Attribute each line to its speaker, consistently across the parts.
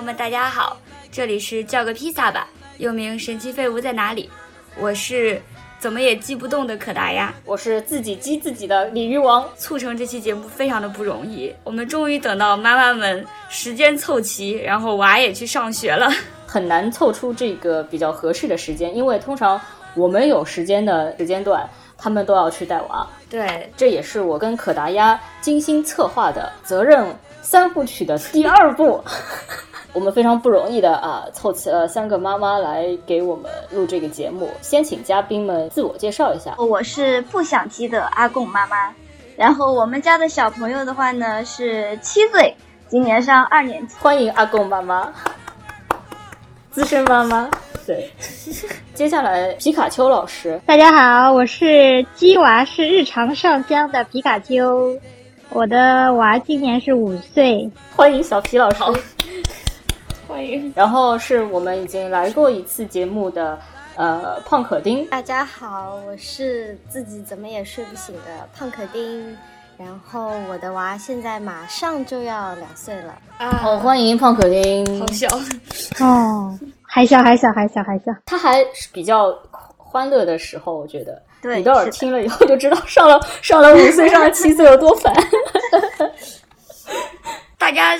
Speaker 1: 众朋友们，大家好，这里是叫个披萨吧，又名神奇废物在哪里？我是怎么也记不动的可达鸭，
Speaker 2: 我是自己激自己的鲤鱼王。
Speaker 1: 促成这期节目非常的不容易，我们终于等到妈妈们时间凑齐，然后娃也去上学了，
Speaker 2: 很难凑出这个比较合适的时间，因为通常我们有时间的时间段，他们都要去带娃。
Speaker 1: 对，
Speaker 2: 这也是我跟可达鸭精心策划的责任三部曲的第二部。我们非常不容易的啊，凑齐了三个妈妈来给我们录这个节目。先请嘉宾们自我介绍一下。
Speaker 3: 我是不想鸡的阿贡妈妈。然后我们家的小朋友的话呢是七岁，今年上二年级。
Speaker 2: 欢迎阿贡妈妈，资深妈妈。对，接下来皮卡丘老师。
Speaker 4: 大家好，我是鸡娃是日常上香的皮卡丘，我的娃今年是五岁。
Speaker 2: 欢迎小皮老师。
Speaker 1: 欢迎。
Speaker 2: 然后是我们已经来过一次节目的，呃，胖可丁。
Speaker 5: 大家好，我是自己怎么也睡不醒的胖可丁。然后我的娃现在马上就要两岁了。
Speaker 2: 好，欢迎胖可丁。
Speaker 1: 好小。
Speaker 4: 哦，还小还小还小还小。
Speaker 2: 他还是比较欢乐的时候，我觉得。
Speaker 3: 对。
Speaker 2: 你待会儿听了以后就知道，上了上了五岁，上了七岁有多烦。
Speaker 1: 大家。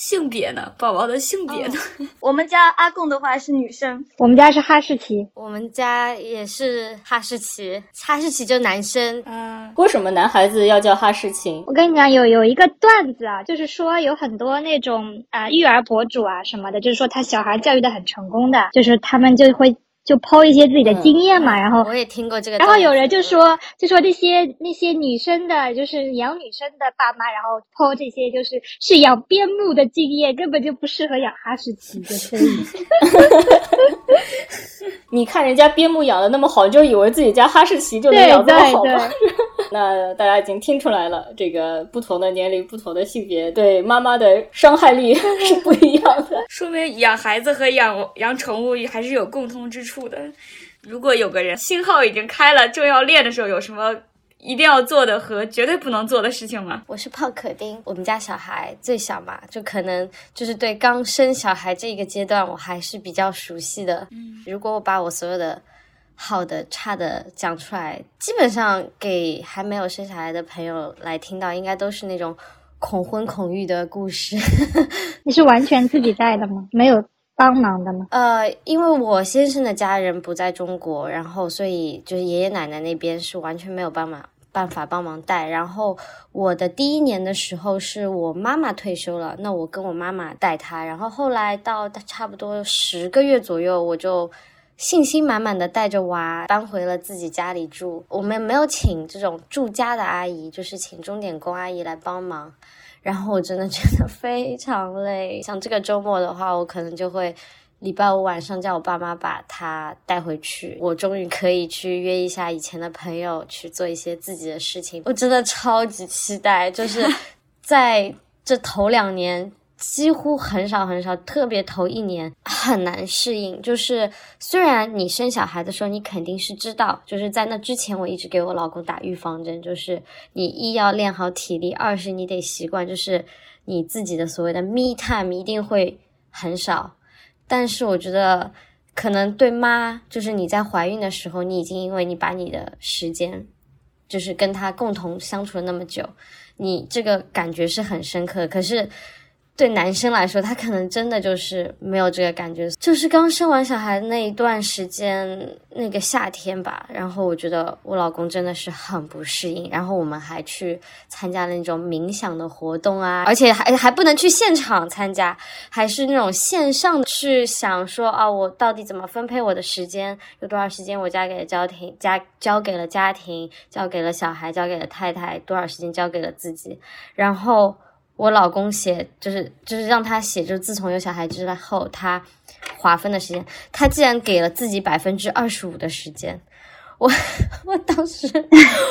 Speaker 1: 性别呢？宝宝的性别呢？
Speaker 3: 我们家阿贡的话是女生，
Speaker 4: 我们家是哈士奇，
Speaker 5: 我们家也是哈士奇，哈士奇就男生。
Speaker 2: 嗯，为什么男孩子要叫哈士奇？
Speaker 4: 我跟你讲，有有一个段子啊，就是说有很多那种啊育儿博主啊什么的，就是说他小孩教育的很成功的，就是他们就会。就抛一些自己的经验嘛，然后
Speaker 5: 我也听过这个。
Speaker 4: 然后有人就说，就说那些那些女生的，就是养女生的爸妈，然后抛这些就是是养边牧的经验，根本就不适合养哈士奇，就所以。
Speaker 2: 你看人家边牧养的那么好，就以为自己家哈士奇就能养这么好吗？那大家已经听出来了，这个不同的年龄、不同的性别，对妈妈的伤害力是不一样的。
Speaker 1: 说明养孩子和养养宠物还是有共通之处的。如果有个人信号已经开了，正要练的时候，有什么一定要做的和绝对不能做的事情吗？
Speaker 5: 我是胖可丁，我们家小孩最小嘛，就可能就是对刚生小孩这个阶段，我还是比较熟悉的。嗯，如果我把我所有的。好的、差的讲出来，基本上给还没有生下来的朋友来听到，应该都是那种恐婚恐育的故事。
Speaker 4: 你是完全自己带的吗？没有帮忙的吗？
Speaker 5: 呃，因为我先生的家人不在中国，然后所以就是爷爷奶奶那边是完全没有帮忙办法帮忙带。然后我的第一年的时候是我妈妈退休了，那我跟我妈妈带他。然后后来到差不多十个月左右，我就。信心满满的带着娃搬回了自己家里住，我们没有请这种住家的阿姨，就是请钟点工阿姨来帮忙。然后我真的觉得非常累，像这个周末的话，我可能就会礼拜五晚上叫我爸妈把他带回去，我终于可以去约一下以前的朋友去做一些自己的事情。我真的超级期待，就是 在这头两年。几乎很少很少，特别头一年很难适应。就是虽然你生小孩的时候，你肯定是知道，就是在那之前，我一直给我老公打预防针，就是你一要练好体力，二是你得习惯，就是你自己的所谓的 me time 一定会很少。但是我觉得，可能对妈，就是你在怀孕的时候，你已经因为你把你的时间，就是跟他共同相处了那么久，你这个感觉是很深刻。可是。对男生来说，他可能真的就是没有这个感觉，就是刚生完小孩那一段时间，那个夏天吧。然后我觉得我老公真的是很不适应。然后我们还去参加了那种冥想的活动啊，而且还还不能去现场参加，还是那种线上去想说啊，我到底怎么分配我的时间？有多少时间我交给了家庭，家交给了家庭，交给了小孩，交给了太太，多少时间交给了自己？然后。我老公写就是就是让他写，就是自从有小孩之后，他划分的时间，他竟然给了自己百分之二十五的时间。我我当时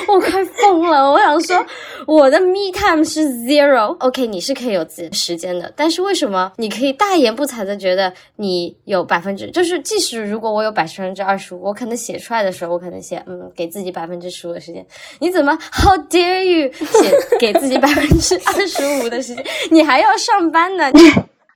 Speaker 5: 我快疯了，我想说我的 me time 是 zero，OK，你是可以有自己的时间的，但是为什么你可以大言不惭的觉得你有百分之，就是即使如果我有百分之二十五，我可能写出来的时候，我可能写嗯给自己百分之十五的时间，你怎么 how dare you 写 给自己百分之二十五的时间，你还要上班呢？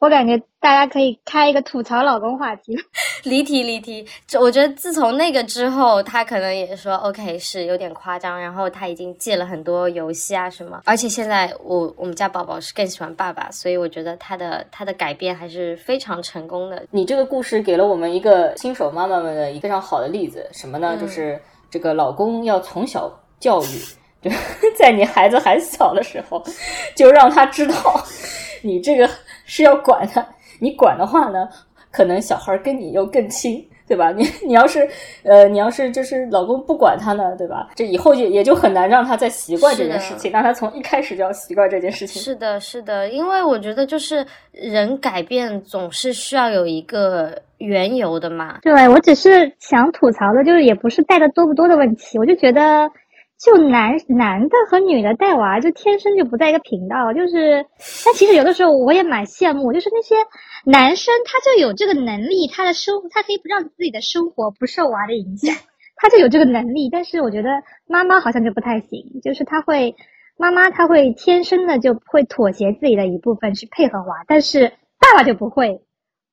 Speaker 4: 我感觉大家可以开一个吐槽老公话题。
Speaker 5: 离题离题，就我觉得自从那个之后，他可能也说 OK 是有点夸张，然后他已经戒了很多游戏啊什么，而且现在我我们家宝宝是更喜欢爸爸，所以我觉得他的他的改变还是非常成功的。
Speaker 2: 你这个故事给了我们一个新手妈妈们的一个非常好的例子，什么呢？
Speaker 5: 嗯
Speaker 2: 就是这个老公要从小教育，就 在你孩子还小的时候，就让他知道 你这个 是要管的，你管的话呢，可能小孩跟你又更亲。对吧？你你要是呃，你要是就是老公不管他呢，对吧？这以后也也就很难让他再习惯这件事情，让他从一开始就要习惯这件事情。
Speaker 5: 是的，是的，因为我觉得就是人改变总是需要有一个缘由的嘛。
Speaker 4: 对我只是想吐槽的，就是也不是带的多不多的问题，我就觉得，就男男的和女的带娃就天生就不在一个频道，就是，但其实有的时候我也蛮羡慕，就是那些男生他就有这个能力，他的生他可以不让自己的生活不受娃的影响，他就有这个能力，但是我觉得妈妈好像就不太行，就是他会。妈妈她会天生的就会妥协自己的一部分去配合娃，但是爸爸就不会，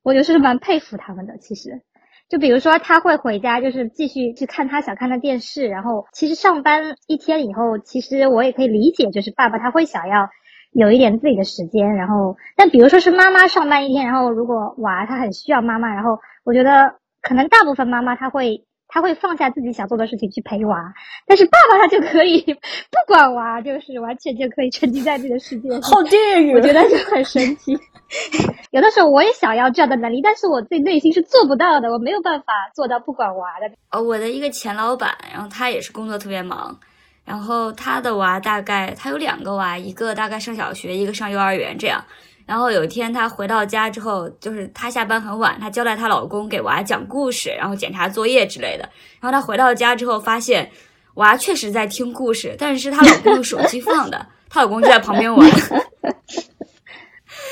Speaker 4: 我就是蛮佩服他们的。其实，就比如说他会回家就是继续去看他想看的电视，然后其实上班一天以后，其实我也可以理解，就是爸爸他会想要有一点自己的时间，然后但比如说是妈妈上班一天，然后如果娃他很需要妈妈，然后我觉得可能大部分妈妈她会。他会放下自己想做的事情去陪娃，但是爸爸他就可以 不管娃，就是完全就可以沉浸在自己的世界里。
Speaker 2: How dare you！
Speaker 4: 我觉得就很神奇。有的时候我也想要这样的能力，但是我自己内心是做不到的，我没有办法做到不管娃的。
Speaker 1: 呃，我的一个前老板，然后他也是工作特别忙，然后他的娃大概他有两个娃，一个大概上小学，一个上幼儿园这样。然后有一天她回到家之后，就是她下班很晚，她交代她老公给娃讲故事，然后检查作业之类的。然后她回到家之后发现，娃确实在听故事，但是她老公用手机放的，她老公就在旁边玩。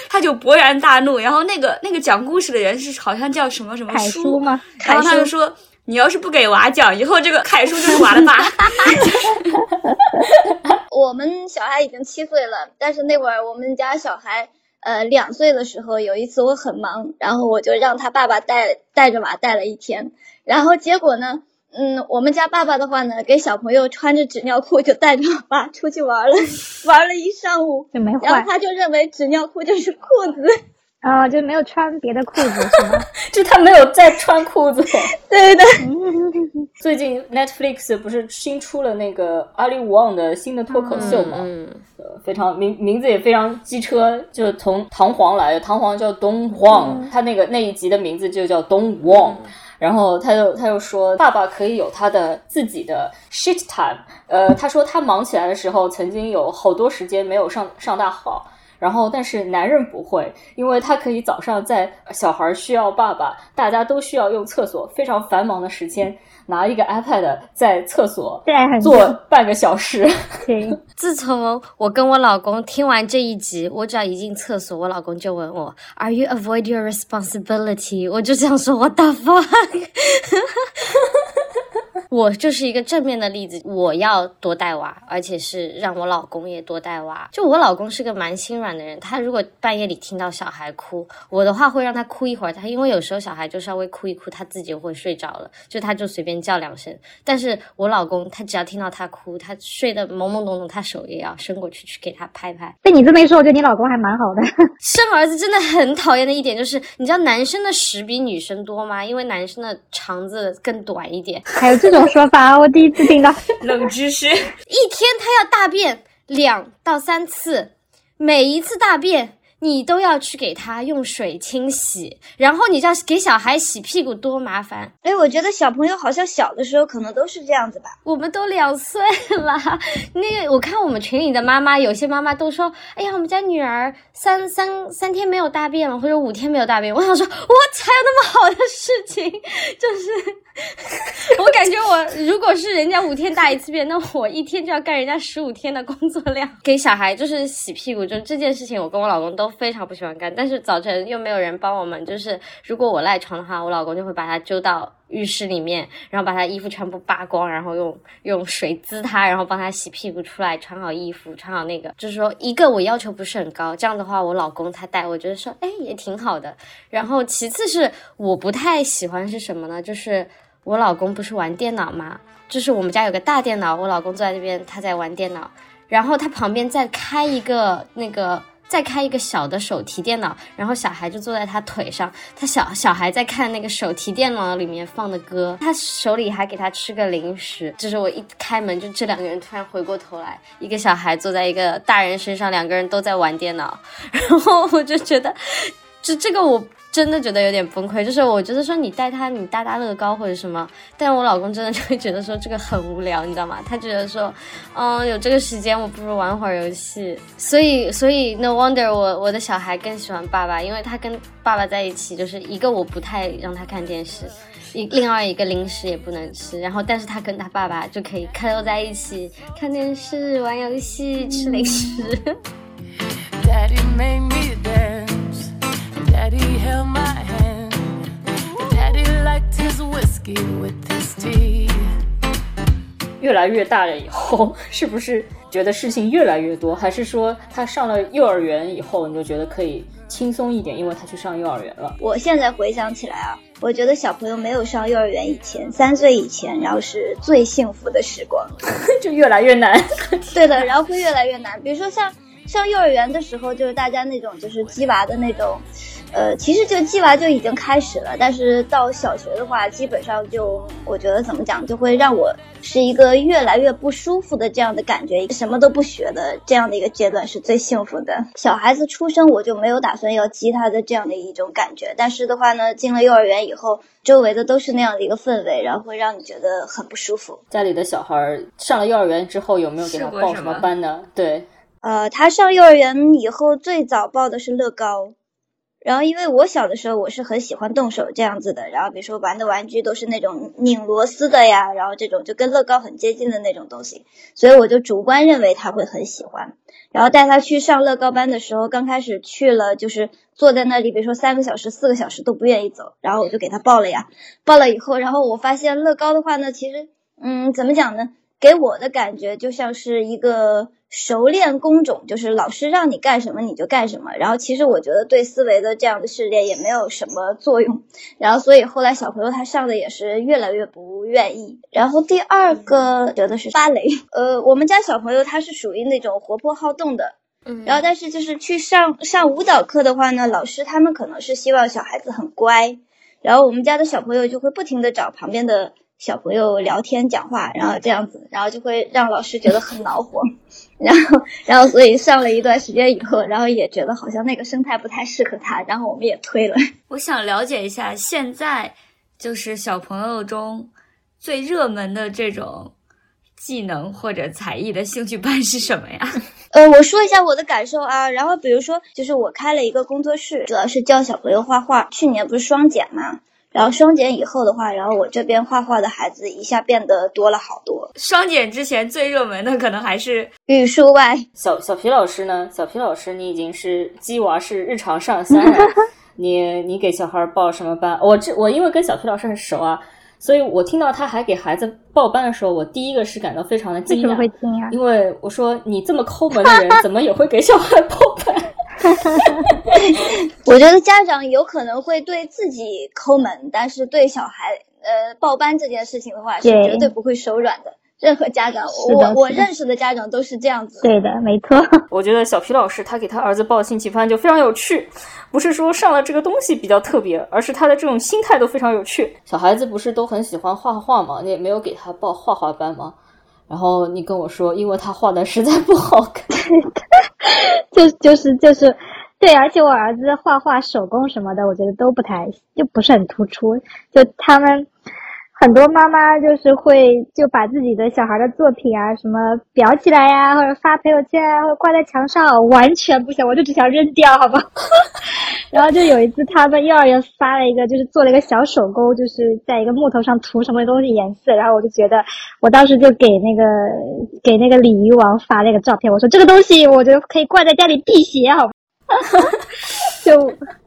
Speaker 1: 她就勃然大怒，然后那个那个讲故事的人是好像叫什么什么
Speaker 4: 凯叔吗？
Speaker 1: 然后他就说：“你要是不给娃讲，以后这个凯叔就是娃的爸。
Speaker 3: 我们小孩已经七岁了，但是那会儿我们家小孩呃两岁的时候，有一次我很忙，然后我就让他爸爸带带着娃带了一天，然后结果呢，嗯，我们家爸爸的话呢，给小朋友穿着纸尿裤就带着娃出去玩了，玩了一上午，
Speaker 4: 就没。
Speaker 3: 然后他就认为纸尿裤就是裤子，
Speaker 4: 啊、就没有穿别的裤子是吗？
Speaker 2: 就他没有再穿裤子。
Speaker 3: 对 对对，
Speaker 2: 最近 Netflix 不是新出了那个阿里旺的新的脱口秀嘛？
Speaker 5: 嗯，
Speaker 2: 呃非常名名字也非常机车，就是从唐皇来的，唐皇叫东皇，他那个那一集的名字就叫东旺。然后他就他就说，爸爸可以有他的自己的 shit time。呃，他说他忙起来的时候，曾经有好多时间没有上上大号。然后，但是男人不会，因为他可以早上在小孩需要爸爸，大家都需要用厕所，非常繁忙的时间，拿一个 iPad 在厕所坐半个小时。
Speaker 4: 对，
Speaker 5: 自从我跟我老公听完这一集，我只要一进厕所，我老公就问我，Are you avoid your responsibility？我就这样说，What the fuck？我就是一个正面的例子，我要多带娃，而且是让我老公也多带娃。就我老公是个蛮心软的人，他如果半夜里听到小孩哭，我的话会让他哭一会儿，他因为有时候小孩就稍微哭一哭，他自己就会睡着了，就他就随便叫两声。但是我老公他只要听到他哭，他睡得懵懵懂懂，他手也要伸过去去给他拍拍。
Speaker 4: 被你这么一说，我觉得你老公还蛮好的。
Speaker 5: 生儿子真的很讨厌的一点就是，你知道男生的屎比女生多吗？因为男生的肠子更短一点，
Speaker 4: 还有这种说法，我第一次听到。”
Speaker 1: 冷知识，
Speaker 5: 一天他要大便两到三次，每一次大便你都要去给他用水清洗，然后你知道给小孩洗屁股多麻烦。
Speaker 3: 哎，我觉得小朋友好像小的时候可能都是这样子吧。
Speaker 5: 我们都两岁了，那个我看我们群里的妈妈，有些妈妈都说：“哎呀，我们家女儿三三三天没有大便了，或者五天没有大便。”我想说，我才有那么好的事情，就是 我感觉我如果是人家五天大一次便，那我一天就要干人家十五天的工作量。给小孩就是洗屁股，就这件事情，我跟我老公都非常不喜欢干，但是早晨又没有人帮我们，就是如果我赖床的话，我老公就会把他揪到浴室里面，然后把他衣服全部扒光，然后用用水滋他，然后帮他洗屁股出来，穿好衣服，穿好那个，就是说一个我要求不是很高，这样的话我老公他带，我觉得说哎也挺好的。然后其次是我不太喜欢是什么呢？就是我老公不是玩电脑吗？就是我们家有个大电脑，我老公坐在那边他在玩电脑，然后他旁边再开一个那个。再开一个小的手提电脑，然后小孩就坐在他腿上，他小小孩在看那个手提电脑里面放的歌，他手里还给他吃个零食。就是我一开门，就这两个人突然回过头来，一个小孩坐在一个大人身上，两个人都在玩电脑，然后我就觉得，就这个我。真的觉得有点崩溃，就是我觉得说你带他，你搭搭乐高或者什么，但我老公真的就会觉得说这个很无聊，你知道吗？他觉得说，嗯，有这个时间我不如玩会儿游戏。所以，所以 no wonder 我我的小孩更喜欢爸爸，因为他跟爸爸在一起，就是一个我不太让他看电视，一另外一个零食也不能吃，然后但是他跟他爸爸就可以开溜在一起看电视、玩游戏、吃零食。Daddy made me held my hand. Daddy liked his whiskey with his tea. 越来越大了以后，是不是觉得事情越来越多？还是说他上了幼儿园以后，你就觉得可以轻松一点，因为他去上幼儿园了？
Speaker 3: 我现在回想起来啊，我觉得小朋友没有上幼儿园以前，三岁以前，然后是最幸福的时光，
Speaker 2: 就越来越难。
Speaker 3: 对的，然后会越来越难。比如说像上幼儿园的时候，就是大家那种就是鸡娃的那种。呃，其实就鸡娃就已经开始了，但是到小学的话，基本上就我觉得怎么讲，就会让我是一个越来越不舒服的这样的感觉，什么都不学的这样的一个阶段是最幸福的。小孩子出生我就没有打算要激他的这样的一种感觉，但是的话呢，进了幼儿园以后，周围的都是那样的一个氛围，然后会让你觉得很不舒服。
Speaker 2: 家里的小孩上了幼儿园之后，有没有给他报什么班呢？对，
Speaker 3: 呃，他上幼儿园以后最早报的是乐高。然后，因为我小的时候我是很喜欢动手这样子的，然后比如说玩的玩具都是那种拧螺丝的呀，然后这种就跟乐高很接近的那种东西，所以我就主观认为他会很喜欢。然后带他去上乐高班的时候，刚开始去了就是坐在那里，比如说三个小时、四个小时都不愿意走，然后我就给他报了呀。报了以后，然后我发现乐高的话呢，其实嗯，怎么讲呢？给我的感觉就像是一个。熟练工种就是老师让你干什么你就干什么，然后其实我觉得对思维的这样的训练也没有什么作用，然后所以后来小朋友他上的也是越来越不愿意。然后第二个觉得是芭蕾，呃，我们家小朋友他是属于那种活泼好动的，嗯，然后但是就是去上上舞蹈课的话呢，老师他们可能是希望小孩子很乖，然后我们家的小朋友就会不停的找旁边的。小朋友聊天讲话，然后这样子，然后就会让老师觉得很恼火，然后，然后所以上了一段时间以后，然后也觉得好像那个生态不太适合他，然后我们也推了。
Speaker 1: 我想了解一下，现在就是小朋友中最热门的这种技能或者才艺的兴趣班是什么呀？
Speaker 3: 呃，我说一下我的感受啊，然后比如说，就是我开了一个工作室，主要是教小朋友画画。去年不是双减嘛？然后双减以后的话，然后我这边画画的孩子一下变得多了好多。
Speaker 1: 双减之前最热门的可能还是
Speaker 3: 语数外。
Speaker 2: 小小皮老师呢？小皮老师，你已经是鸡娃是日常上三了。你你给小孩报什么班？我这我因为跟小皮老师很熟啊，所以我听到他还给孩子报班的时候，我第一个是感到非常的惊讶。
Speaker 4: 会惊讶？
Speaker 2: 因为我说你这么抠门的人，怎么也会给小孩报班？
Speaker 3: 我觉得家长有可能会对自己抠门，但是对小孩呃报班这件事情的话，是绝对不会手软的。任何家长，我我认识的家长都是这样子。
Speaker 4: 对的，没错。
Speaker 2: 我觉得小皮老师他给他儿子报兴趣班就非常有趣，不是说上了这个东西比较特别，而是他的这种心态都非常有趣。小孩子不是都很喜欢画画吗？你也没有给他报画画班吗？然后你跟我说，因为他画的实在不好看。
Speaker 4: 就就是就是，对，而且我儿子画画手工什么的，我觉得都不太就不是很突出，就他们。很多妈妈就是会就把自己的小孩的作品啊什么裱起来呀，或者发朋友圈啊，或者挂在墙上，完全不想，我就只想扔掉，好吧。然后就有一次他们幼儿园发了一个，就是做了一个小手工，就是在一个木头上涂什么东西颜色，然后我就觉得，我当时就给那个给那个鲤鱼王发那个照片，我说这个东西我觉得可以挂在家里辟邪，好吧。就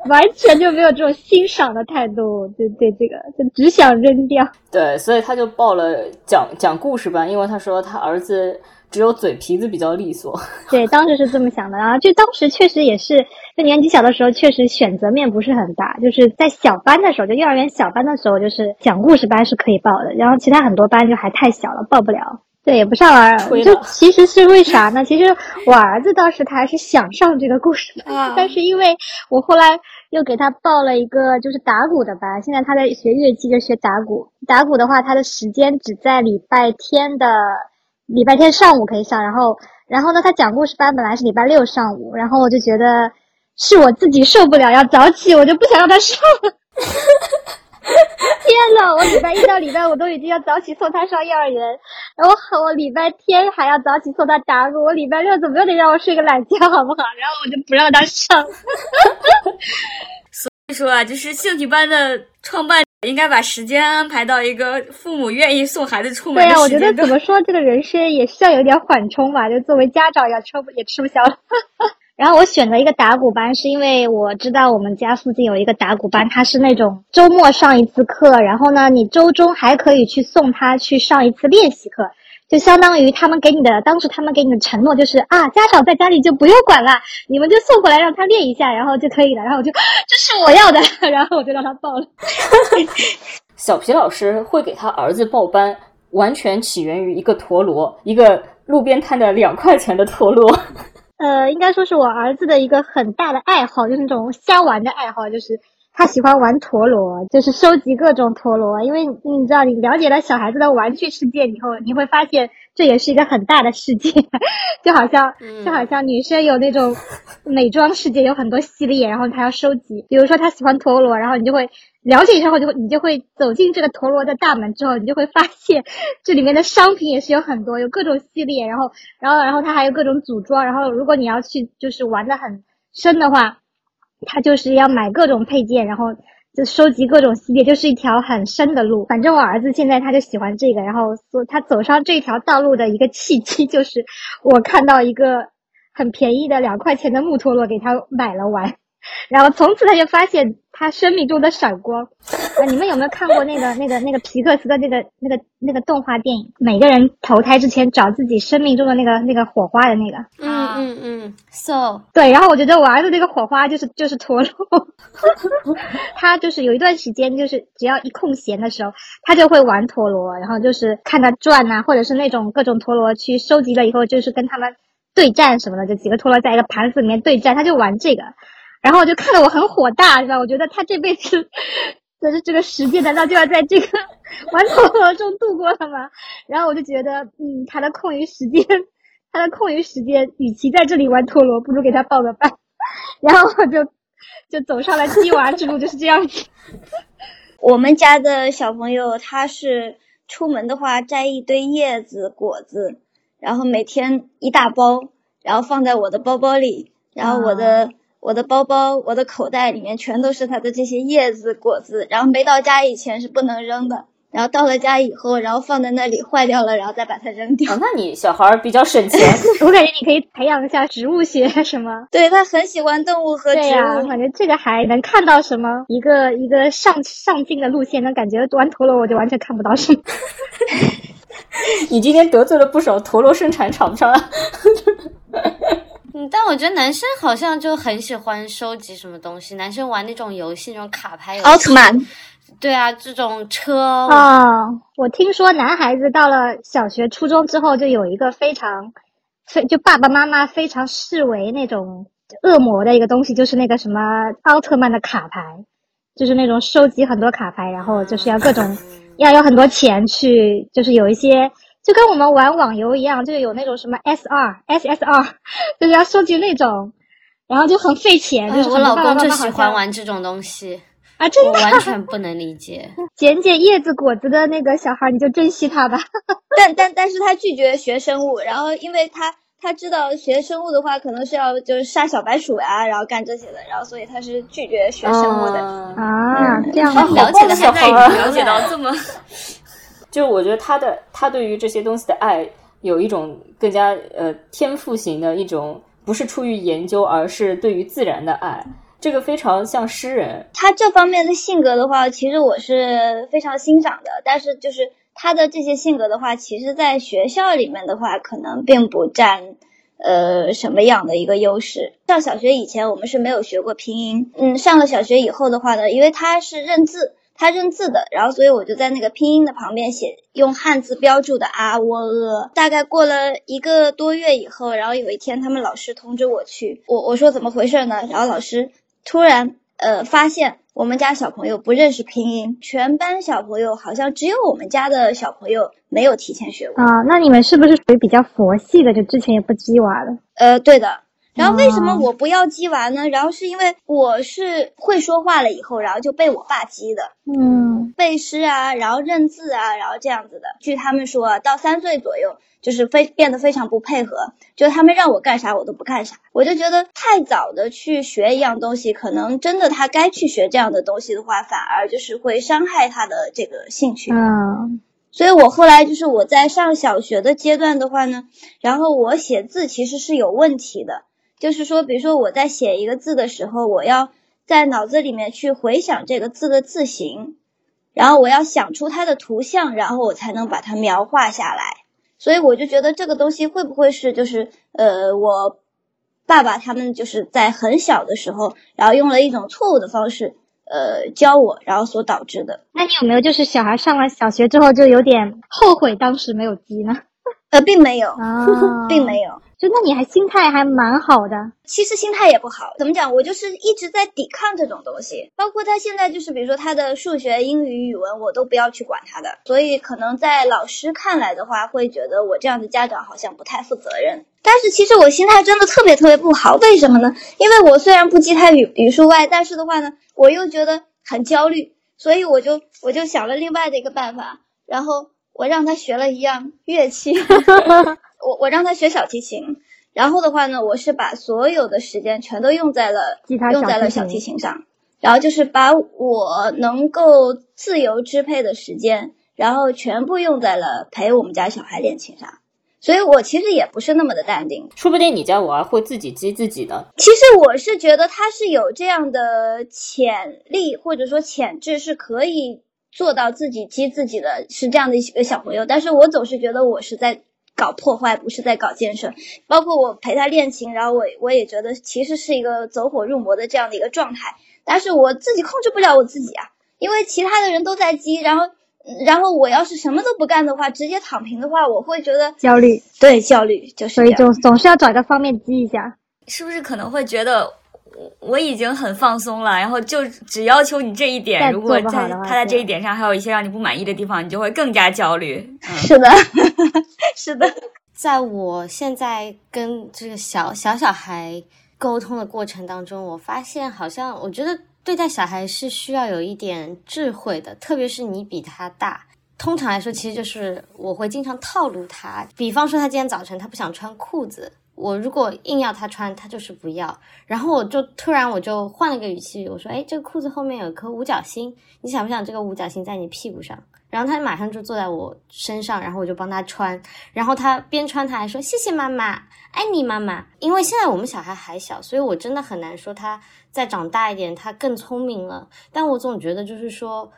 Speaker 4: 完全就没有这种欣赏的态度，就对，这个就只想扔掉。
Speaker 2: 对，所以他就报了讲讲故事班，因为他说他儿子只有嘴皮子比较利索。
Speaker 4: 对，当时是这么想的，然后就当时确实也是，就年纪小的时候，确实选择面不是很大。就是在小班的时候，就幼儿园小班的时候，就是讲故事班是可以报的，然后其他很多班就还太小了，报不了。对，也不上儿，就其实是为啥呢？其实我儿子当时他还是想上这个故事班，但是因为我后来又给他报了一个就是打鼓的班，现在他在学乐器，就学打鼓。打鼓的话，他的时间只在礼拜天的礼拜天上午可以上，然后然后呢，他讲故事班本来是礼拜六上午，然后我就觉得是我自己受不了要早起，我就不想让他上。天呐，我礼拜一到礼拜五都已经要早起送他上幼儿园，然后我礼拜天还要早起送他打鼓，我礼拜六怎么又得让我睡个懒觉，好不好？然后我就不让他上。
Speaker 1: 所以说啊，就是兴趣班的创办应该把时间安排到一个父母愿意送孩子出门
Speaker 4: 对呀，我觉得怎么说，这个人生也是要有点缓冲吧，就作为家长也吃不也吃不消。然后我选择一个打鼓班，是因为我知道我们家附近有一个打鼓班，它是那种周末上一次课，然后呢，你周中还可以去送他去上一次练习课，就相当于他们给你的，当时他们给你的承诺就是啊，家长在家里就不用管了，你们就送过来让他练一下，然后就可以了。然后我就这是我要的，然后我就让他报了。
Speaker 2: 小皮老师会给他儿子报班，完全起源于一个陀螺，一个路边摊的两块钱的陀螺。
Speaker 4: 呃，应该说是我儿子的一个很大的爱好，就是那种瞎玩的爱好，就是他喜欢玩陀螺，就是收集各种陀螺。因为你知道，你了解了小孩子的玩具世界以后，你会发现这也是一个很大的世界，就好像就好像女生有那种美妆世界，有很多系列，然后他要收集。比如说他喜欢陀螺，然后你就会。了解之后，就会你就会走进这个陀螺的大门之后，你就会发现这里面的商品也是有很多，有各种系列，然后，然后，然后它还有各种组装，然后如果你要去就是玩的很深的话，它就是要买各种配件，然后就收集各种系列，就是一条很深的路。反正我儿子现在他就喜欢这个，然后所他走上这条道路的一个契机就是我看到一个很便宜的两块钱的木陀螺，给他买了玩。然后从此他就发现他生命中的闪光啊！你们有没有看过那个那个那个皮克斯的那个那个那个动画电影？每个人投胎之前找自己生命中的那个那个火花的那个。
Speaker 5: 嗯嗯嗯。So
Speaker 4: 对，然后我觉得我儿子那个火花就是就是陀螺，他就是有一段时间就是只要一空闲的时候，他就会玩陀螺，然后就是看他转呐，或者是那种各种陀螺去收集了以后，就是跟他们对战什么的，就几个陀螺在一个盘子里面对战，他就玩这个。然后我就看得我很火大，是吧？我觉得他这辈子的这个时间难道就要在这个玩陀螺中度过了吗？然后我就觉得，嗯，他的空余时间，他的空余时间，与其在这里玩陀螺，不如给他报个班。然后我就就走上了鸡娃之路，就是这样子。
Speaker 3: 我们家的小朋友，他是出门的话摘一堆叶子、果子，然后每天一大包，然后放在我的包包里，然后我的。我的包包，我的口袋里面全都是它的这些叶子、果子，然后没到家以前是不能扔的，然后到了家以后，然后放在那里坏掉了，然后再把它扔掉。
Speaker 2: 那你小孩比较省钱，
Speaker 4: 我感觉你可以培养一下植物学什么。
Speaker 3: 对他很喜欢动物和植物，
Speaker 4: 感觉这个还能看到什么一个一个上上进的路线，那感觉玩陀螺我就完全看不到什么。
Speaker 2: 你今天得罪了不少陀螺生产厂商。
Speaker 5: 嗯，但我觉得男生好像就很喜欢收集什么东西。男生玩那种游戏，那种卡牌游戏。
Speaker 3: 奥特曼。
Speaker 5: 对啊，这种车。
Speaker 4: 哦，我听说男孩子到了小学、初中之后，就有一个非常，非就爸爸妈妈非常视为那种恶魔的一个东西，就是那个什么奥特曼的卡牌，就是那种收集很多卡牌，然后就是要各种要有很多钱去，就是有一些。就跟我们玩网游一样，就是有那种什么 SR、SSR，就是要收集那种，然后就很费钱。就是
Speaker 5: 我老公就喜欢玩这种东西
Speaker 4: 啊，真的
Speaker 5: 完全 不能理解。
Speaker 4: 捡捡叶子果子的那个小孩，你就珍惜他吧。
Speaker 3: 但但但是他拒绝学生物，然后因为他他知道学生物的话，可能是要就是杀小白鼠呀，然后干这些的，然后所以他是拒绝学生物的
Speaker 4: 啊。这样
Speaker 5: 了解的还在
Speaker 1: 了解到这么。
Speaker 2: 就我觉得他的他对于这些东西的爱有一种更加呃天赋型的一种，不是出于研究，而是对于自然的爱。这个非常像诗人。
Speaker 3: 他这方面的性格的话，其实我是非常欣赏的。但是就是他的这些性格的话，其实在学校里面的话，可能并不占呃什么样的一个优势。上小学以前我们是没有学过拼音，嗯，上了小学以后的话呢，因为他是认字。他认字的，然后所以我就在那个拼音的旁边写用汉字标注的啊喔呃。大概过了一个多月以后，然后有一天他们老师通知我去，我我说怎么回事呢？然后老师突然呃发现我们家小朋友不认识拼音，全班小朋友好像只有我们家的小朋友没有提前学过
Speaker 4: 啊。那你们是不是属于比较佛系的？就之前也不鸡娃的？
Speaker 3: 呃，对的。然后为什么我不要鸡娃呢？然后是因为我是会说话了以后，然后就被我爸鸡的，
Speaker 4: 嗯，
Speaker 3: 背诗啊，然后认字啊，然后这样子的。据他们说，到三岁左右就是非变得非常不配合，就他们让我干啥我都不干啥。我就觉得太早的去学一样东西，可能真的他该去学这样的东西的话，反而就是会伤害他的这个兴趣。
Speaker 4: 嗯，
Speaker 3: 所以我后来就是我在上小学的阶段的话呢，然后我写字其实是有问题的。就是说，比如说我在写一个字的时候，我要在脑子里面去回想这个字的字形，然后我要想出它的图像，然后我才能把它描画下来。所以我就觉得这个东西会不会是就是呃，我爸爸他们就是在很小的时候，然后用了一种错误的方式呃教我，然后所导致的。
Speaker 4: 那你有没有就是小孩上了小学之后就有点后悔当时没有鸡呢？
Speaker 3: 呃，并没有
Speaker 4: 啊，
Speaker 3: 并没有。
Speaker 4: 就那你还心态还蛮好的，
Speaker 3: 其实心态也不好。怎么讲？我就是一直在抵抗这种东西，包括他现在就是，比如说他的数学、英语、语文，我都不要去管他的。所以可能在老师看来的话，会觉得我这样的家长好像不太负责任。但是其实我心态真的特别特别不好，为什么呢？因为我虽然不记他语语数外，但是的话呢，我又觉得很焦虑，所以我就我就想了另外的一个办法，然后我让他学了一样乐器，我我让他学小提琴。然后的话呢，我是把所有的时间全都用在了用在了小提琴上，然后就是把我能够自由支配的时间，然后全部用在了陪我们家小孩练琴上。所以我其实也不是那么的淡定，
Speaker 2: 说不定你家娃会自己激自己的。
Speaker 3: 其实我是觉得他是有这样的潜力或者说潜质，是可以做到自己激自己的，是这样的一个小朋友。但是我总是觉得我是在。搞破坏不是在搞建设，包括我陪他练琴，然后我我也觉得其实是一个走火入魔的这样的一个状态，但是我自己控制不了我自己啊，因为其他的人都在激，然后然后我要是什么都不干的话，直接躺平的话，我会觉得
Speaker 4: 焦虑，
Speaker 3: 对焦虑就是，
Speaker 4: 所以总总是要找一个方面激一下，
Speaker 1: 是不是可能会觉得？我我已经很放松了，然后就只要求你这一点。如果在他在这一点上还有一些让你不满意的地方，你就会更加焦虑。
Speaker 3: 是的，是的。
Speaker 5: 在我现在跟这个小小小孩沟通的过程当中，我发现好像我觉得对待小孩是需要有一点智慧的，特别是你比他大。通常来说，其实就是我会经常套路他，比方说他今天早晨他不想穿裤子。我如果硬要他穿，他就是不要。然后我就突然我就换了个语气，我说：“哎，这个裤子后面有一颗五角星，你想不想这个五角星在你屁股上？”然后他马上就坐在我身上，然后我就帮他穿。然后他边穿他还说：“谢谢妈妈，爱你妈妈。”因为现在我们小孩还小，所以我真的很难说他再长大一点，他更聪明了。但我总觉得就是说，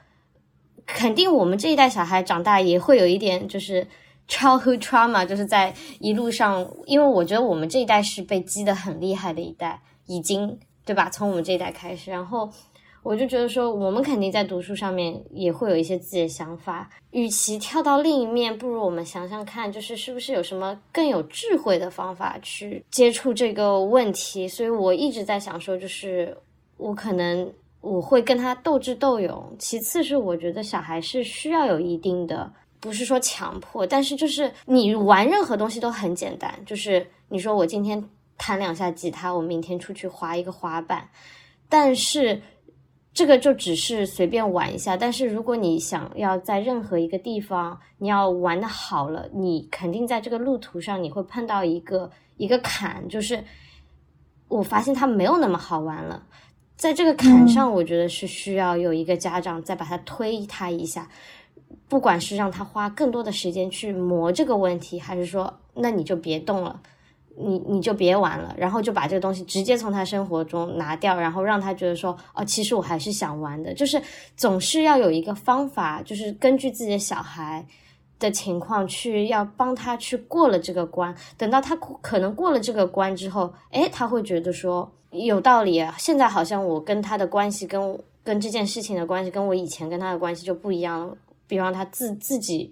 Speaker 5: 肯定我们这一代小孩长大也会有一点就是。Childhood trauma 就是在一路上，因为我觉得我们这一代是被激得很厉害的一代，已经对吧？从我们这一代开始，然后我就觉得说，我们肯定在读书上面也会有一些自己的想法。与其跳到另一面，不如我们想想看，就是是不是有什么更有智慧的方法去接触这个问题。所以我一直在想说，就是我可能我会跟他斗智斗勇。其次是我觉得小孩是需要有一定的。不是说强迫，但是就是你玩任何东西都很简单。就是你说我今天弹两下吉他，我明天出去滑一个滑板，但是这个就只是随便玩一下。但是如果你想要在任何一个地方，你要玩的好了，你肯定在这个路途上你会碰到一个一个坎，就是我发现它没有那么好玩了。在这个坎上，我觉得是需要有一个家长再把它推他一下。不管是让他花更多的时间去磨这个问题，还是说那你就别动了，你你就别玩了，然后就把这个东西直接从他生活中拿掉，然后让他觉得说，哦，其实我还是想玩的，就是总是要有一个方法，就是根据自己的小孩的情况去要帮他去过了这个关，等到他可能过了这个关之后，诶，他会觉得说有道理，现在好像我跟他的关系跟跟这件事情的关系跟我以前跟他的关系就不一样了，比方他自自己。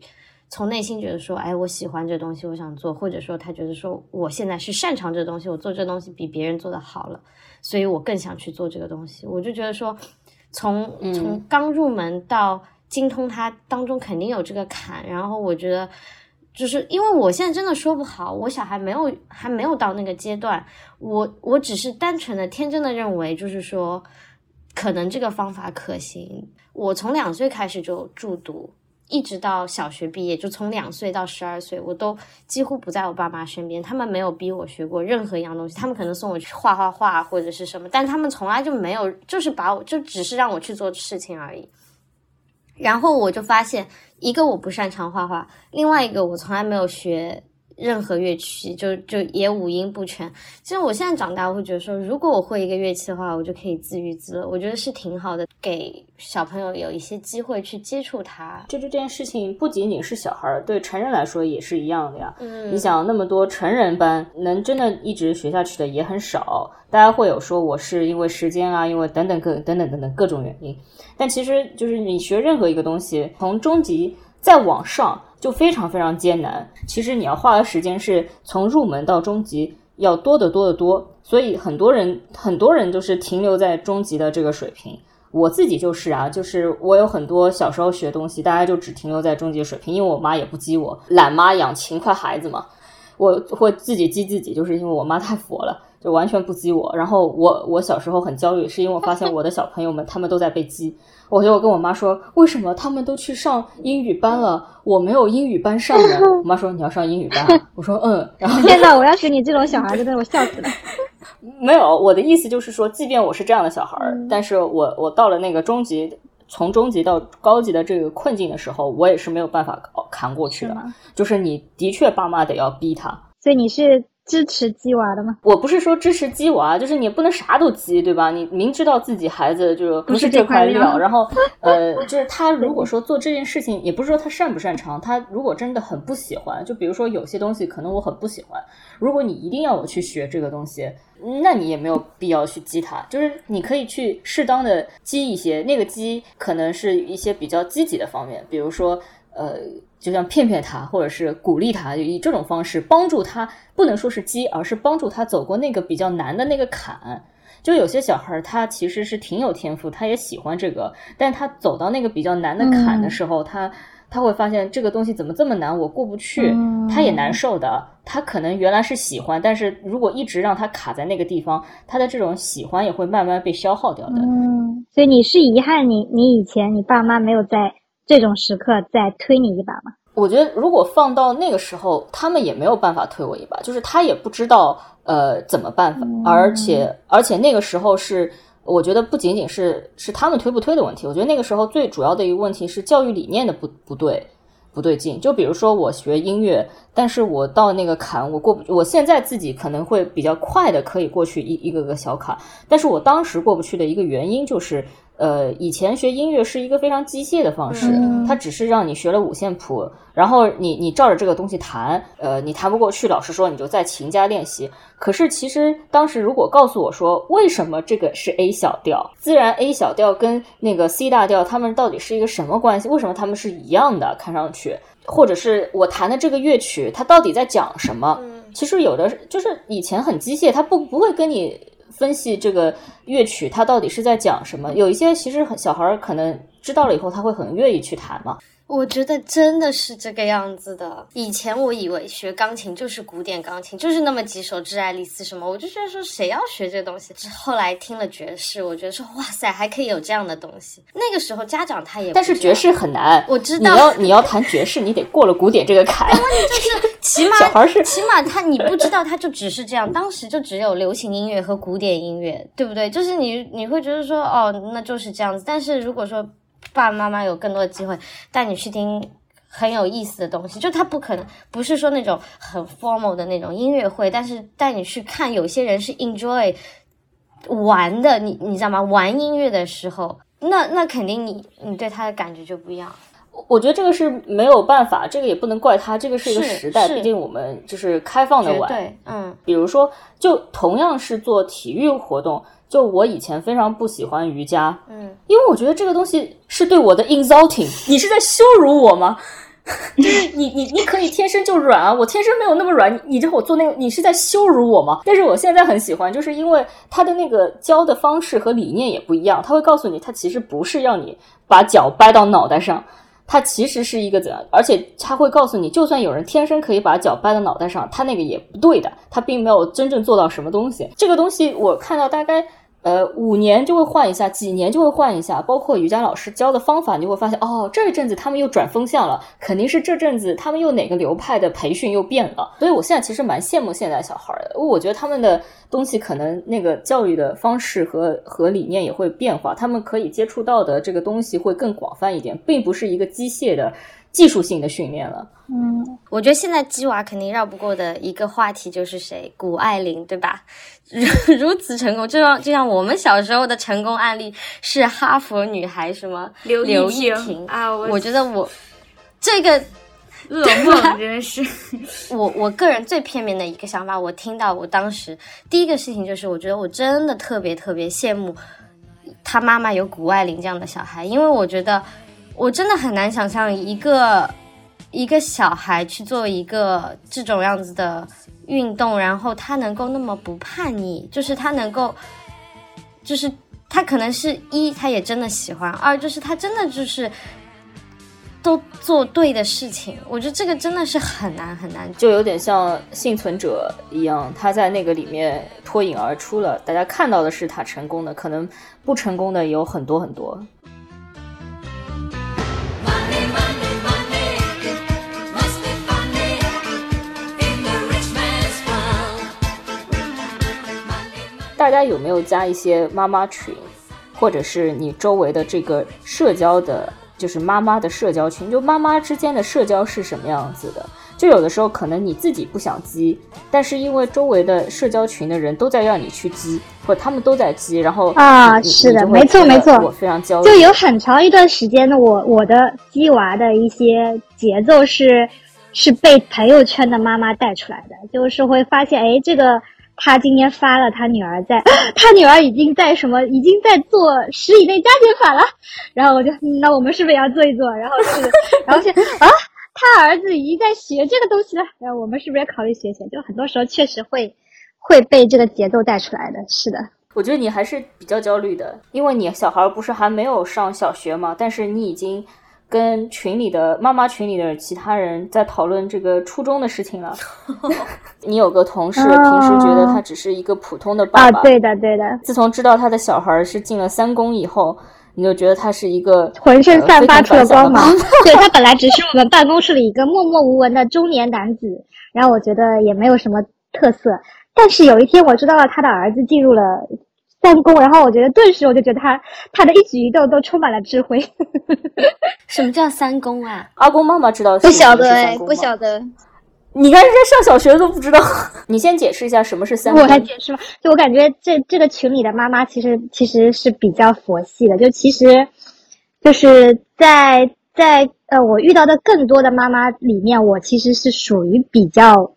Speaker 5: 从内心觉得说，哎，我喜欢这东西，我想做，或者说他觉得说，我现在是擅长这东西，我做这东西比别人做的好了，所以我更想去做这个东西。我就觉得说，从从刚入门到精通它当中肯定有这个坎，然后我觉得就是因为我现在真的说不好，我小孩没有还没有到那个阶段，我我只是单纯的天真的认为，就是说可能这个方法可行。我从两岁开始就住读。一直到小学毕业，就从两岁到十二岁，我都几乎不在我爸妈身边。他们没有逼我学过任何一样东西，他们可能送我去画画画或者是什么，但他们从来就没有，就是把我就只是让我去做事情而已。然后我就发现，一个我不擅长画画，另外一个我从来没有学。任何乐器就就也五音不全。其实我现在长大，我会觉得说，如果我会一个乐器的话，我就可以自娱自乐。我觉得是挺好的，给小朋友有一些机会去接触它。
Speaker 2: 就这件事情，不仅仅是小孩儿，对成人来说也是一样的呀。嗯，你想那么多成人班，能真的一直学下去的也很少。大家会有说我是因为时间啊，因为等等各等等等等各种原因。但其实就是你学任何一个东西，从中级再往上。就非常非常艰难。其实你要花的时间是从入门到中级要多得多得多，所以很多人很多人都是停留在中级的这个水平。我自己就是啊，就是我有很多小时候学东西，大家就只停留在中级水平，因为我妈也不激我，懒妈养勤快孩子嘛，我会自己激自己，就是因为我妈太佛了。就完全不激我，然后我我小时候很焦虑，是因为我发现我的小朋友们他们都在被激，我就跟我妈说，为什么他们都去上英语班了，我没有英语班上呢？我妈说你要上英语班，我说嗯，然后
Speaker 4: 天呐，我要是你这种小孩，真的我笑死了。
Speaker 2: 没有，我的意思就是说，即便我是这样的小孩，但是我我到了那个中级，从中级到高级的这个困境的时候，我也是没有办法扛过去的，就是你的确爸妈得要逼他，
Speaker 4: 所以你是。支持鸡娃的吗？
Speaker 2: 我不是说支持鸡娃，就是你不能啥都鸡，对吧？你明知道自己孩子就是不是这块料，然后 呃，就是他如果说做这件事情，也不是说他擅不擅长，他如果真的很不喜欢，就比如说有些东西可能我很不喜欢，如果你一定要我去学这个东西，那你也没有必要去激他，就是你可以去适当的激一些，那个激可能是一些比较积极的方面，比如说呃。就像骗骗他，或者是鼓励他，就以这种方式帮助他，不能说是激，而是帮助他走过那个比较难的那个坎。就有些小孩儿他其实是挺有天赋，他也喜欢这个，但他走到那个比较难的坎的时候，他他会发现这个东西怎么这么难，我过不去，他也难受的。他可能原来是喜欢，但是如果一直让他卡在那个地方，他的这种喜欢也会慢慢被消耗掉的。
Speaker 4: 嗯，所以你是遗憾你你以前你爸妈没有在。这种时刻再推你一把吗？
Speaker 2: 我觉得如果放到那个时候，他们也没有办法推我一把，就是他也不知道呃怎么办法，而且而且那个时候是，我觉得不仅仅是是他们推不推的问题，我觉得那个时候最主要的一个问题是教育理念的不不对不对劲。就比如说我学音乐，但是我到那个坎我过不，我现在自己可能会比较快的可以过去一一个个小坎，但是我当时过不去的一个原因就是。呃，以前学音乐是一个非常机械的方式，它只是让你学了五线谱，然后你你照着这个东西弹，呃，你弹不过去，老师说你就再勤加练习。可是其实当时如果告诉我说，为什么这个是 A 小调，自然 A 小调跟那个 C 大调，它们到底是一个什么关系？为什么它们是一样的？看上去，或者是我弹的这个乐曲，它到底在讲什么？其实有的就是以前很机械，它不不会跟你。分析这个乐曲，它到底是在讲什么？有一些其实小孩儿可能知道了以后，他会很愿意去弹嘛。
Speaker 5: 我觉得真的是这个样子的。以前我以为学钢琴就是古典钢琴，就是那么几首致爱丽丝什么，我就觉得说谁要学这东西。后来听了爵士，我觉得说哇塞，还可以有这样的东西。那个时候家长他也，
Speaker 2: 但是爵士很难，
Speaker 5: 我知道。
Speaker 2: 你要你要弹爵士，你得过了古典这个坎。
Speaker 5: 问题就是 起码
Speaker 2: 小孩是
Speaker 5: 起码他你不知道他就只是这样，当时就只有流行音乐和古典音乐，对不对？就是你你会觉得说哦，那就是这样子。但是如果说爸爸妈妈有更多的机会带你去听很有意思的东西，就他不可能不是说那种很 formal 的那种音乐会，但是带你去看，有些人是 enjoy 玩的，你你知道吗？玩音乐的时候，那那肯定你你对他的感觉就不一样。
Speaker 2: 我觉得这个是没有办法，这个也不能怪他，这个是一个时代，毕竟我们就是开放的玩。
Speaker 5: 对，嗯，
Speaker 2: 比如说，就同样是做体育活动，就我以前非常不喜欢瑜伽，
Speaker 5: 嗯，
Speaker 2: 因为我觉得这个东西是对我的 insulting，你是在羞辱我吗？就是你你你可以天生就软啊，我天生没有那么软，你你让我做那个，你是在羞辱我吗？但是我现在很喜欢，就是因为他的那个教的方式和理念也不一样，他会告诉你，他其实不是要你把脚掰到脑袋上。它其实是一个怎样，而且他会告诉你，就算有人天生可以把脚掰到脑袋上，他那个也不对的，他并没有真正做到什么东西。这个东西我看到大概呃五年就会换一下，几年就会换一下，包括瑜伽老师教的方法，你就会发现哦，这一阵子他们又转风向了，肯定是这阵子他们又哪个流派的培训又变了。所以我现在其实蛮羡慕现在小孩的，我觉得他们的东西可能那个教育的方式和和理念也会变化，他们可以接触到的这个东西会更广泛一点，并不是一个机械的技术性的训练了。
Speaker 4: 嗯，
Speaker 5: 我觉得现在鸡娃肯定绕不过的一个话题就是谁，谷爱凌，对吧？如 如此成功，就像就像我们小时候的成功案例是哈佛女孩什么
Speaker 1: 刘
Speaker 5: 刘
Speaker 1: 亦
Speaker 5: 亦婷
Speaker 1: 啊，我
Speaker 5: 我觉得我 这个
Speaker 1: 噩梦真是。
Speaker 5: 我我个人最片面的一个想法，我听到我当时第一个事情就是，我觉得我真的特别特别羡慕他妈妈有谷爱凌这样的小孩，因为我觉得我真的很难想象一个一个小孩去做一个这种样子的运动，然后他能够那么不叛逆，就是他能够，就是他可能是一他也真的喜欢，二就是他真的就是。都做对的事情，我觉得这个真的是很难很难
Speaker 2: 就有点像幸存者一样，他在那个里面脱颖而出了。大家看到的是他成功的，可能不成功的也有很多很多。家有没有加一些妈妈群，或者是你周围的这个社交的，就是妈妈的社交群？就妈妈之间的社交是什么样子的？就有的时候可能你自己不想积，但是因为周围的社交群的人都在让你去积，或者他们都在积，然后
Speaker 4: 啊是的没错没错
Speaker 2: 我非常焦虑。
Speaker 4: 就有很长一段时间呢，我我的鸡娃的一些节奏是是被朋友圈的妈妈带出来的，就是会发现，哎，这个他今天发了他女儿在，他女儿已经在什么，已经在做十以内加减法了，然后我就，那我们是不是也要做一做？然后是，然后是啊。他儿子已经在学这个东西了，然后我们是不是也考虑学学？就很多时候确实会会被这个节奏带出来的，是的。
Speaker 2: 我觉得你还是比较焦虑的，因为你小孩不是还没有上小学嘛，但是你已经跟群里的妈妈群里的其他人在讨论这个初中的事情了。你有个同事平时觉得他只是一个普通的爸
Speaker 4: 啊，
Speaker 2: 爸，
Speaker 4: 对的，对的，
Speaker 2: 自从知道他的小孩是进了三公以后，你就觉得他是一个
Speaker 4: 浑身
Speaker 2: 呃
Speaker 4: 散发出了光芒。对他 本来只是我们办公室里一个默默无闻的中年男子，然后我觉得也没有什么特色。但是有一天我知道了他的儿子进入了三公，然后我觉得顿时我就觉得他他的一举一动都充满了智慧。
Speaker 5: 什么叫三公啊？
Speaker 2: 阿公妈妈知道
Speaker 3: 不晓得不晓得。
Speaker 2: 你看人家上小学都不知道，你先解释一下什么是三公
Speaker 4: 我。来解释吧，就我感觉这这个群里的妈妈其实其实是比较佛系的，就其实就是在在呃我遇到的更多的妈妈里面，我其实是属于比较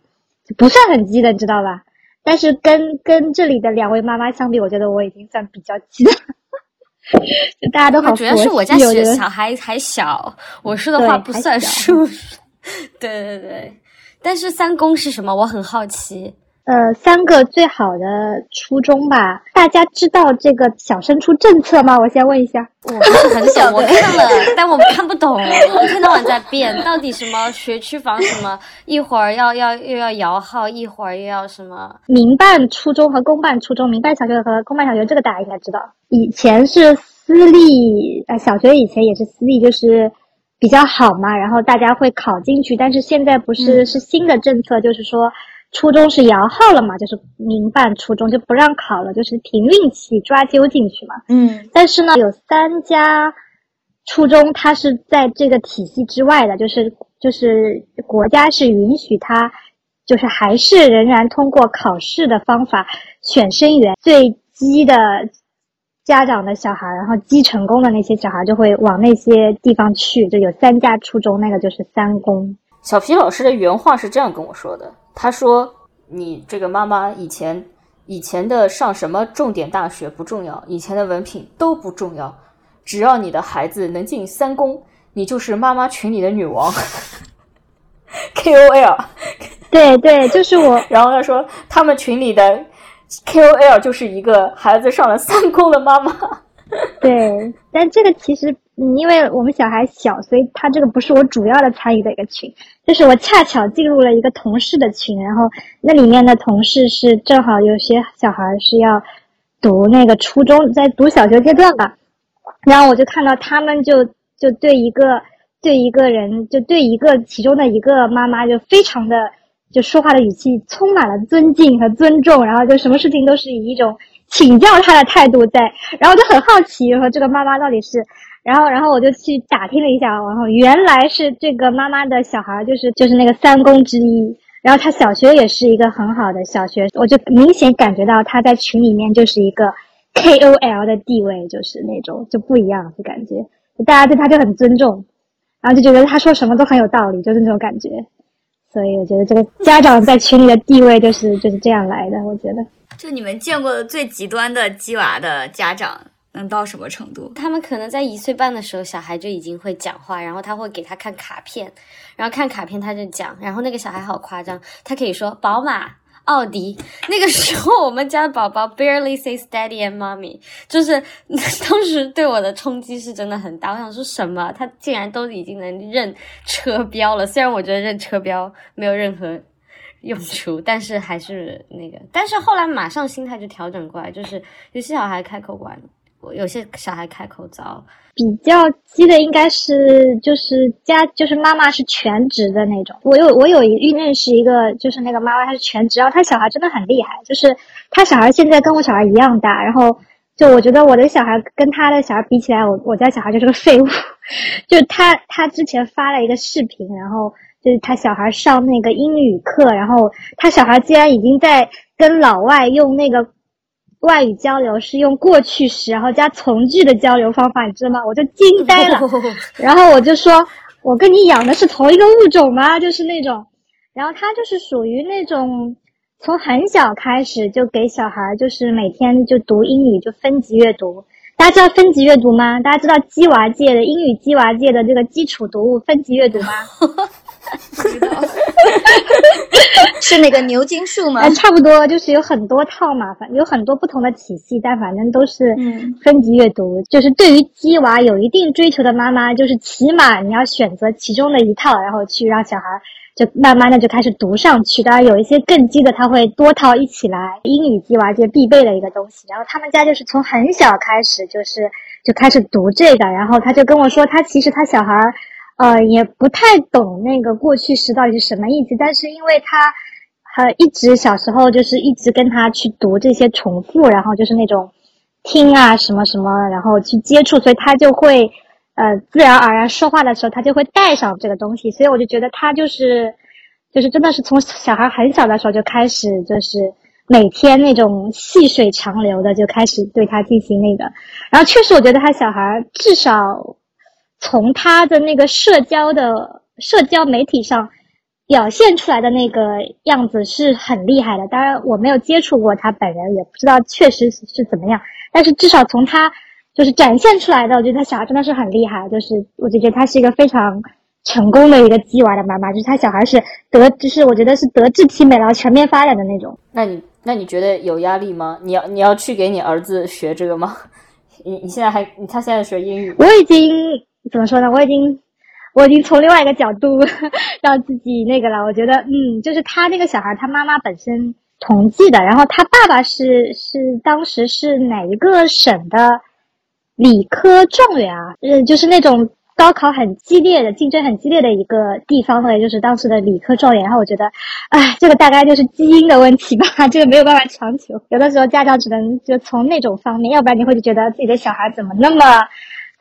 Speaker 4: 不算很鸡的，你知道吧？但是跟跟这里的两位妈妈相比，我觉得我已经算比较急了，就大家都好。
Speaker 5: 主要是我家小
Speaker 4: 我觉得
Speaker 5: 小孩还小，我说的话不算数。对对对，但是三公是什么？我很好奇。
Speaker 4: 呃，三个最好的初中吧，大家知道这个小升初政策吗？我先问一下。
Speaker 5: 我不是很懂，我看了，但我看不懂，一天到晚在变，到底什么学区房什么，一会儿要要又要摇号，一会儿又要什么，
Speaker 4: 民办初中和公办初中，民办小学和公办小学，这个大家应该知道。以前是私立，呃，小学以前也是私立，就是比较好嘛，然后大家会考进去。但是现在不是、
Speaker 5: 嗯
Speaker 4: 是新的政策，就是说初中是摇号了嘛，就是民办初中就不让考了，就是凭运气抓阄进去嘛。
Speaker 1: 嗯，
Speaker 4: 但是呢，有三家初中它是在这个体系之外的，就是就是国家是允许他，就是还是仍然通过考试的方法选生源，最基的家长的小孩，然后基成功的那些小孩就会往那些地方去，就有三家初中，那个就是三公。
Speaker 2: 小皮老师的原话是这样跟我说的：“他说，你这个妈妈以前以前的上什么重点大学不重要，以前的文凭都不重要，只要你的孩子能进三公，你就是妈妈群里的女王，KOL。
Speaker 4: 对对，就是我，
Speaker 2: 然后他说，他们群里的 KOL 就是一个孩子上了三公的妈妈。
Speaker 4: 对，但这个其实，因为我们小孩小，所以他这个不是我主要的参与的一个群，就是我恰巧进入了一个同事的群，然后那里面的同事是正好有些小孩是要读那个初中，在读小学阶段吧，然后我就看到他们就就对一个对一个人，就对一个其中的一个妈妈就非常的就说话的语气充满了尊敬和尊重，然后就什么事情都是以一种请教他的态度在，然后就很好奇，说这个妈妈到底是，然后然后我就去打听了一下，然后原来是这个妈妈的小孩就是就是那个三公之一，然后他小学也是一个很好的小学，我就明显感觉到他在群里面就是一个 KOL 的地位，就是那种就不一样，就感觉大家对他就很尊重，然后就觉得他说什么都很有道理，就是那种感觉。所以我觉得这个家长在群里的地位就是就是这样来的，我觉得。
Speaker 1: 就你们见过的最极端的鸡娃的家长能到什么程度？
Speaker 5: 他们可能在一岁半的时候，小孩就已经会讲话，然后他会给他看卡片，然后看卡片他就讲，然后那个小孩好夸张，他可以说宝马、奥迪。那个时候我们家的宝宝 barely says daddy and mommy，就是 当时对我的冲击是真的很大。我想说什么？他竟然都已经能认车标了，虽然我觉得认车标没有任何。用处，但是还是那个，但是后来马上心态就调整过来，就是有些小孩开口晚，有些小孩开口早，
Speaker 4: 比较激的应该是就是家就是妈妈是全职的那种。我有我有一认识一个就是那个妈妈她是全职，然后她小孩真的很厉害，就是她小孩现在跟我小孩一样大，然后就我觉得我的小孩跟他的小孩比起来，我我家小孩就是个废物。就他他之前发了一个视频，然后就是他小孩上那个英语课，然后他小孩竟然已经在跟老外用那个。外语交流是用过去时，然后加从句的交流方法，你知道吗？我就惊呆了。然后我就说：“我跟你养的是同一个物种吗？”就是那种，然后他就是属于那种从很小开始就给小孩，就是每天就读英语，就分级阅读。大家知道分级阅读吗？大家知道鸡娃界的英语鸡娃界的这个基础读物分级阅读吗？
Speaker 1: 不知道。
Speaker 3: 是那个牛津树吗
Speaker 4: 哎，？差不多，就是有很多套嘛，反有很多不同的体系，但反正都是
Speaker 3: 嗯
Speaker 4: 分级阅读。就是对于鸡娃有一定追求的妈妈，就是起码你要选择其中的一套，然后去让小孩就慢慢的就开始读上去。当然有一些更激的，他会多套一起来。英语鸡娃界必备的一个东西。然后他们家就是从很小开始就是就开始读这个，然后他就跟我说，他其实他小孩儿。呃，也不太懂那个过去时到底是什么意思，但是因为他，呃，一直小时候就是一直跟他去读这些重复，然后就是那种听啊什么什么，然后去接触，所以他就会，呃，自然而然说话的时候他就会带上这个东西，所以我就觉得他就是，就是真的是从小孩很小的时候就开始，就是每天那种细水长流的就开始对他进行那个，然后确实我觉得他小孩至少。从他的那个社交的社交媒体上表现出来的那个样子是很厉害的。当然，我没有接触过他本人，也不知道确实是是怎么样。但是至少从他就是展现出来的，我觉得他小孩真的是很厉害。就是我就觉得他是一个非常成功的一个鸡娃的妈妈，就是他小孩是德，就是我觉得是德智体美劳全面发展的那种。
Speaker 2: 那你那你觉得有压力吗？你要你要去给你儿子学这个吗？你你现在还你他现在学英语，
Speaker 4: 我已经怎么说呢？我已经，我已经从另外一个角度 让自己那个了。我觉得，嗯，就是他那个小孩，他妈妈本身同济的，然后他爸爸是是当时是哪一个省的理科状元啊？嗯，就是那种高考很激烈的竞争很激烈的一个地方的，就是当时的理科状元。然后我觉得，哎，这个大概就是基因的问题吧，这个没有办法强求。有的时候家长只能就从那种方面，要不然你会觉得自己的小孩怎么那么。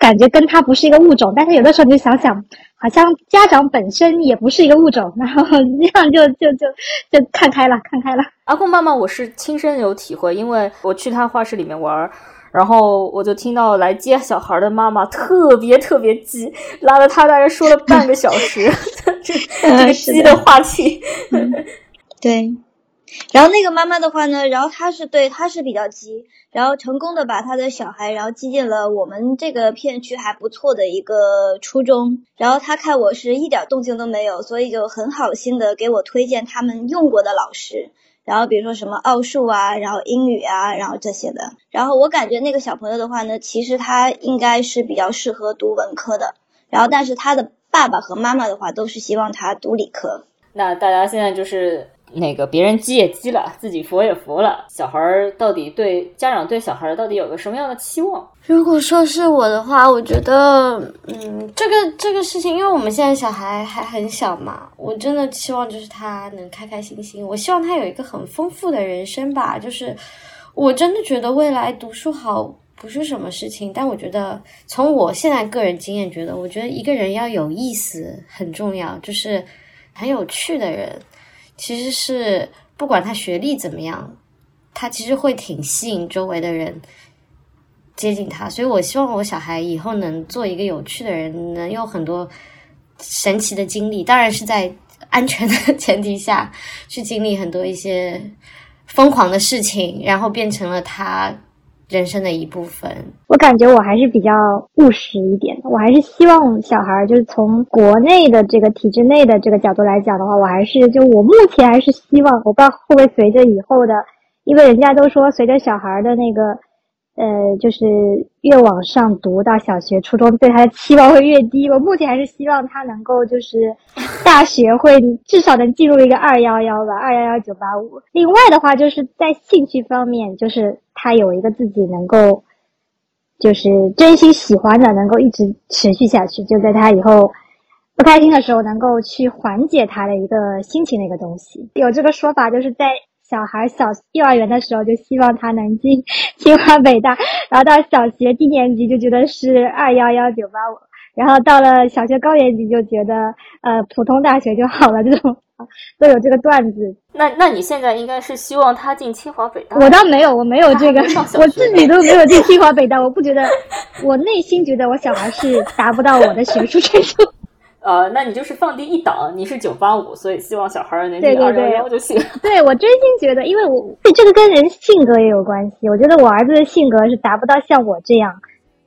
Speaker 4: 感觉跟他不是一个物种，但是有的时候你就想想，好像家长本身也不是一个物种，然后这样就就就就看开了，看开了。
Speaker 2: 阿空妈妈，我是亲身有体会，因为我去他画室里面玩儿，然后我就听到来接小孩的妈妈特别特别急，拉了他大概说了半个小时，这 这个鸡的话题。
Speaker 3: 对，然后那个妈妈的话呢，然后她是对她是比较急，然后成功的把她的小孩然后寄进了我们这个片区还不错的一个初中，然后她看我是一点动静都没有，所以就很好心的给我推荐他们用过的老师。然后比如说什么奥数啊，然后英语啊，然后这些的。然后我感觉那个小朋友的话呢，其实他应该是比较适合读文科的。然后但是他的爸爸和妈妈的话都是希望他读理科。
Speaker 2: 那大家现在就是那个别人鸡也鸡了，自己佛也佛了，小孩儿到底对家长对小孩儿到底有个什么样的期望？
Speaker 5: 如果说是我的话，我觉得，嗯，这个这个事情，因为我们现在小孩还很小嘛，我真的期望就是他能开开心心。我希望他有一个很丰富的人生吧。就是我真的觉得未来读书好不是什么事情，但我觉得从我现在个人经验觉得，我觉得一个人要有意思很重要，就是很有趣的人，其实是不管他学历怎么样，他其实会挺吸引周围的人。接近他，所以我希望我小孩以后能做一个有趣的人，能有很多神奇的经历。当然是在安全的 前提下去经历很多一些疯狂的事情，然后变成了他人生的一部分。
Speaker 4: 我感觉我还是比较务实一点的，我还是希望小孩儿就是从国内的这个体制内的这个角度来讲的话，我还是就我目前还是希望，我不知道会不会随着以后的，因为人家都说随着小孩的那个。呃，就是越往上读到小学、初中，对他的期望会越低。我目前还是希望他能够就是大学会至少能进入一个二幺幺吧，二幺幺九八五。另外的话，就是在兴趣方面，就是他有一个自己能够就是真心喜欢的，能够一直持续下去，就在他以后不开心的时候，能够去缓解他的一个心情的一个东西。有这个说法，就是在。小孩小幼儿园的时候就希望他能进 清华北大，然后到小学低年级就觉得是二幺幺九八五，然后到了小学高年级就觉得呃普通大学就好了，这种 都有这个段子。
Speaker 2: 那那你现在应该是希望他进清华北大？
Speaker 4: 我倒没有，我没有这个我自己都没有进 清华北大，我不觉得，我内心觉得我小孩是达不到我的学术程度。
Speaker 2: 呃，那你就是放低一档，你是九八五，所以希望小孩儿能进二幺幺就行。
Speaker 4: 对我真心觉得，因为我对这个跟人性格也有关系。我觉得我儿子的性格是达不到像我这样，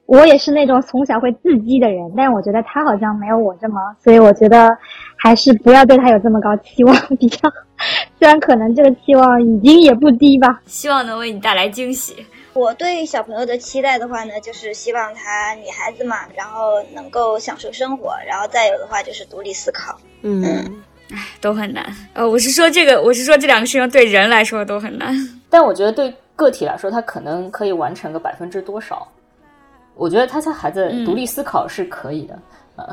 Speaker 4: 我也是那种从小会自激的人，但我觉得他好像没有我这么，所以我觉得还是不要对他有这么高期望 比较好。虽然可能这个期望已经也不低吧。
Speaker 1: 希望能为你带来惊喜。
Speaker 3: 我对小朋友的期待的话呢，就是希望她女孩子嘛，然后能够享受生活，然后再有的话就是独立思考。
Speaker 5: 嗯，
Speaker 1: 都很难。呃，我是说这个，我是说这两个事情对人来说都很难。
Speaker 2: 但我觉得对个体来说，他可能可以完成个百分之多少？我觉得他家孩子独立思考是可以的。呃，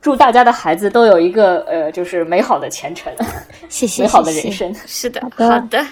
Speaker 2: 祝大家的孩子都有一个呃，就是美好的前程，
Speaker 5: 谢谢，
Speaker 2: 美好的人生。
Speaker 1: 是的，
Speaker 4: 的
Speaker 1: 好的。